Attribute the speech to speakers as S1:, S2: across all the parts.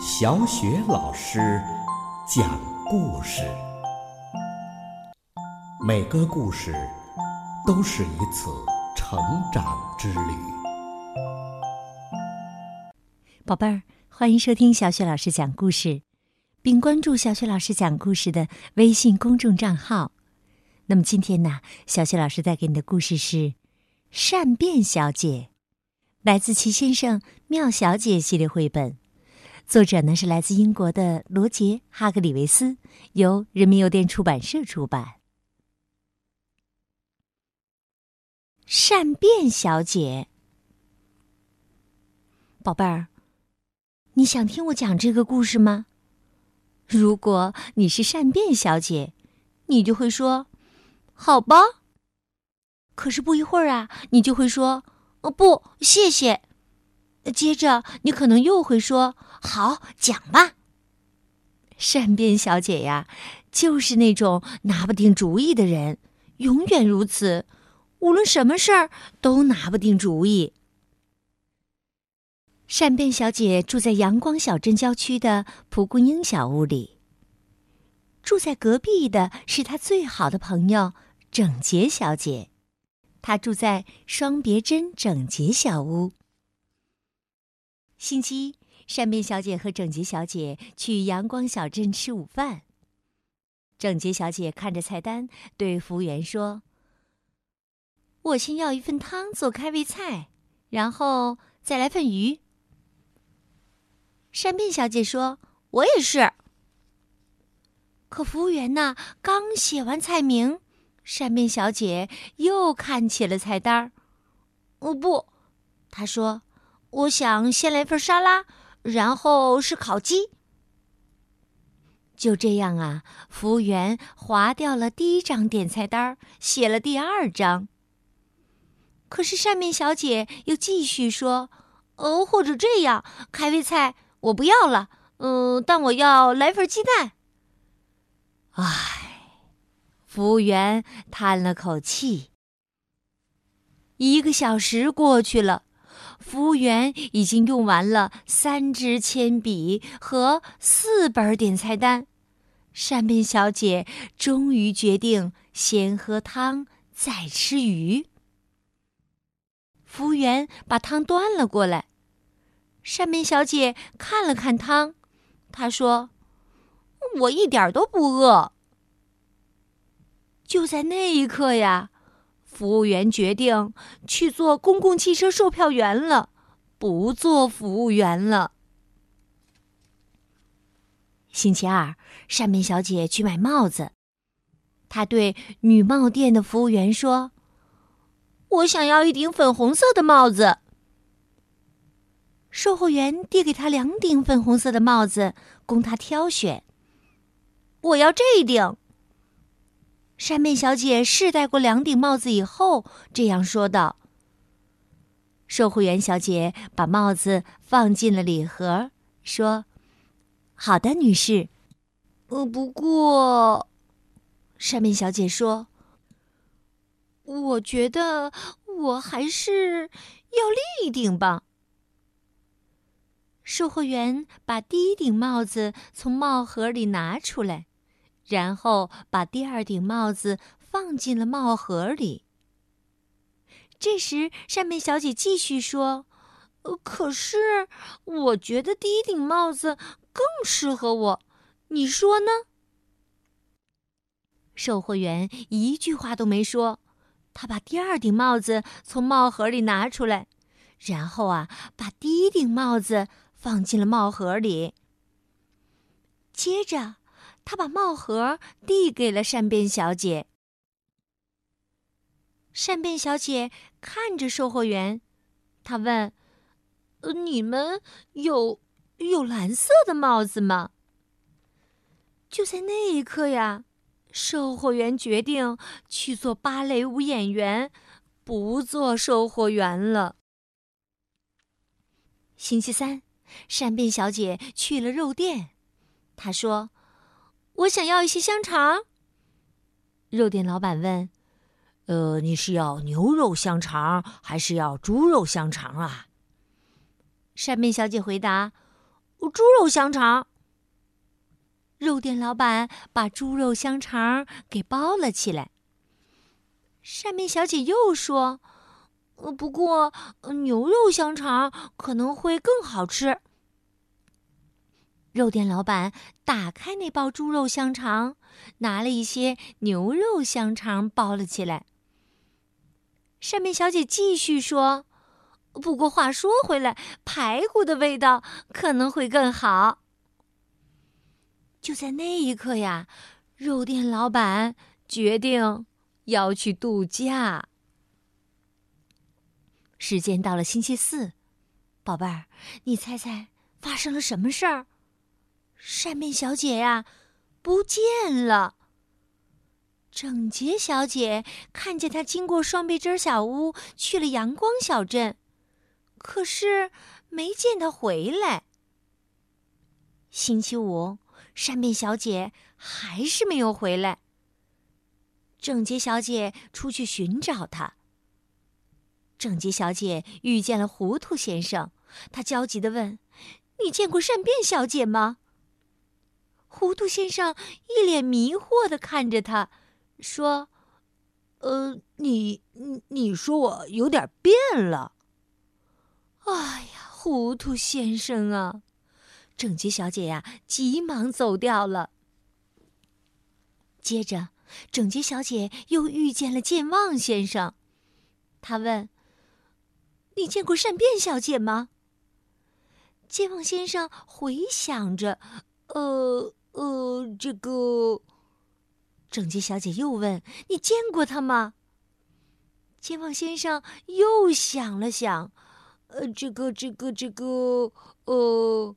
S1: 小雪老师讲故事，每个故事都是一次成长之旅。
S2: 宝贝儿，欢迎收听小雪老师讲故事，并关注小雪老师讲故事的微信公众账号。那么今天呢，小雪老师带给你的故事是《善变小姐》，来自齐先生妙小姐系列绘本。作者呢是来自英国的罗杰·哈格里维斯，由人民邮电出版社出版。善变小姐，宝贝儿，你想听我讲这个故事吗？如果你是善变小姐，你就会说：“好吧。”可是不一会儿啊，你就会说：“哦，不，谢谢。”接着你可能又会说。好，讲吧。善变小姐呀，就是那种拿不定主意的人，永远如此，无论什么事儿都拿不定主意。善变小姐住在阳光小镇郊区的蒲公英小屋里。住在隔壁的是她最好的朋友整洁小姐，她住在双别针整洁小屋。星期一。善变小姐和整洁小姐去阳光小镇吃午饭。整洁小姐看着菜单，对服务员说：“我先要一份汤做开胃菜，然后再来份鱼。”善变小姐说：“我也是。”可服务员呢，刚写完菜名，善变小姐又看起了菜单哦不，她说：“我想先来份沙拉。”然后是烤鸡。就这样啊，服务员划掉了第一张点菜单，写了第二张。可是善面小姐又继续说：“哦，或者这样，开胃菜我不要了，嗯，但我要来份鸡蛋。”唉，服务员叹了口气。一个小时过去了。服务员已经用完了三支铅笔和四本点菜单，善变小姐终于决定先喝汤再吃鱼。服务员把汤端了过来，善变小姐看了看汤，她说：“我一点都不饿。”就在那一刻呀。服务员决定去做公共汽车售票员了，不做服务员了。星期二，善变小姐去买帽子，她对女帽店的服务员说：“我想要一顶粉红色的帽子。”售货员递给她两顶粉红色的帽子，供她挑选。我要这一顶。扇面小姐试戴过两顶帽子以后，这样说道：“售货员小姐把帽子放进了礼盒，说：‘好的，女士。’呃，不过，扇面小姐说：‘我觉得我还是要另一顶吧。’售货员把第一顶帽子从帽盒里拿出来。”然后把第二顶帽子放进了帽盒里。这时，善变小姐继续说：“可是，我觉得第一顶帽子更适合我，你说呢？”售货员一句话都没说，他把第二顶帽子从帽盒里拿出来，然后啊，把第一顶帽子放进了帽盒里。接着。他把帽盒递给了善变小姐。善变小姐看着售货员，她问：“呃，你们有有蓝色的帽子吗？”就在那一刻呀，售货员决定去做芭蕾舞演员，不做售货员了。星期三，善变小姐去了肉店，她说。我想要一些香肠。肉店老板问：“呃，你是要牛肉香肠还是要猪肉香肠啊？”善变小姐回答：“猪肉香肠。肉店老板把猪肉香肠给包了起来。扇面小姐又说：“呃不过牛肉香肠可能会更好吃。”肉店老板打开那包猪肉香肠，拿了一些牛肉香肠包了起来。扇面小姐继续说：“不过话说回来，排骨的味道可能会更好。”就在那一刻呀，肉店老板决定要去度假。时间到了星期四，宝贝儿，你猜猜发生了什么事儿？扇面小姐呀，不见了。整洁小姐看见她经过双倍针小屋，去了阳光小镇，可是没见她回来。星期五，扇面小姐还是没有回来。整洁小姐出去寻找她。整洁小姐遇见了糊涂先生，她焦急地问：“你见过善变小姐吗？”糊涂先生一脸迷惑的看着他，说：“
S3: 呃，你你你说我有点变了。”
S2: 哎呀，糊涂先生啊！整洁小姐呀，急忙走掉了。接着，整洁小姐又遇见了健忘先生，他问：“你见过善变小姐吗？”健忘先生回想着：“
S3: 呃。”呃，这个，
S2: 整洁小姐又问：“你见过他吗？”健忘先生又想了想，
S3: 呃，这个，这个，这个，呃，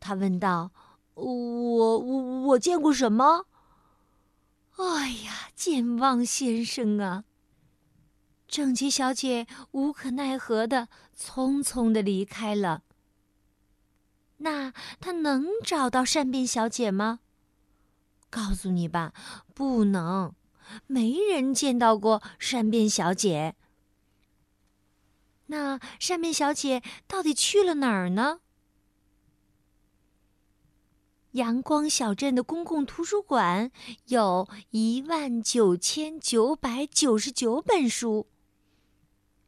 S2: 他问道：“
S3: 我，我，我见过什么？”
S2: 哎呀，健忘先生啊！整洁小姐无可奈何的匆匆的离开了。那他能找到善变小姐吗？告诉你吧，不能，没人见到过善变小姐。那善变小姐到底去了哪儿呢？阳光小镇的公共图书馆有一万九千九百九十九本书。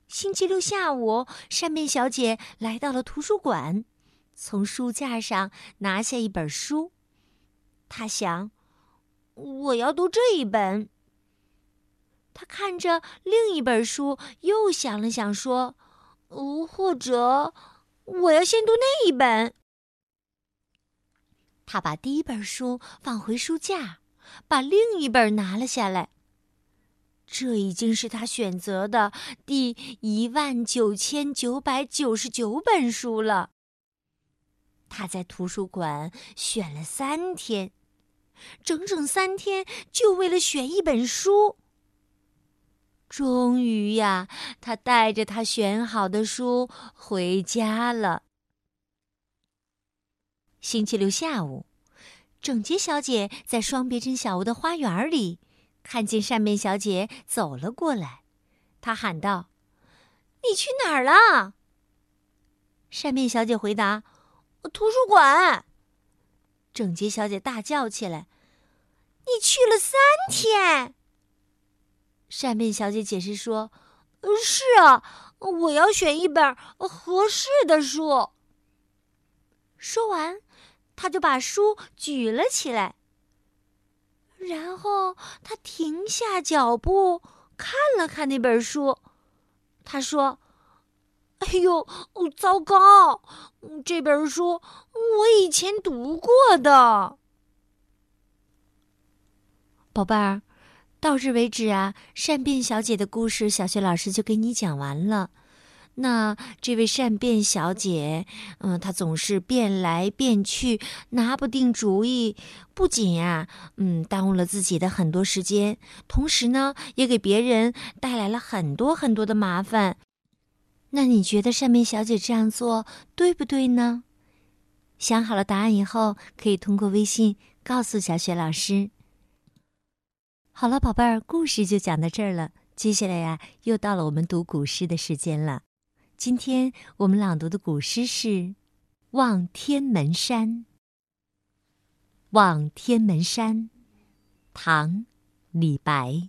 S2: 星期六下午，善变小姐来到了图书馆。从书架上拿下一本书，他想：“我要读这一本。”他看着另一本书，又想了想，说：“哦，或者我要先读那一本。”他把第一本书放回书架，把另一本拿了下来。这已经是他选择的第一万九千九百九十九本书了。他在图书馆选了三天，整整三天，就为了选一本书。终于呀，他带着他选好的书回家了。星期六下午，整洁小姐在双别针小屋的花园里，看见善变小姐走了过来，她喊道：“你去哪儿了？”善变小姐回答。图书馆，整洁小姐大叫起来：“你去了三天！”善变小姐解释说：“是啊，我要选一本合适的书。”说完，她就把书举了起来，然后她停下脚步，看了看那本书，她说。哎呦，糟糕！这本书我以前读过的。宝贝儿，到这为止啊，善变小姐的故事，小学老师就给你讲完了。那这位善变小姐，嗯，她总是变来变去，拿不定主意，不仅呀，嗯，耽误了自己的很多时间，同时呢，也给别人带来了很多很多的麻烦。那你觉得善变小姐这样做对不对呢？想好了答案以后，可以通过微信告诉小雪老师。好了，宝贝儿，故事就讲到这儿了。接下来呀，又到了我们读古诗的时间了。今天我们朗读的古诗是《望天门山。望天门山，唐·李白。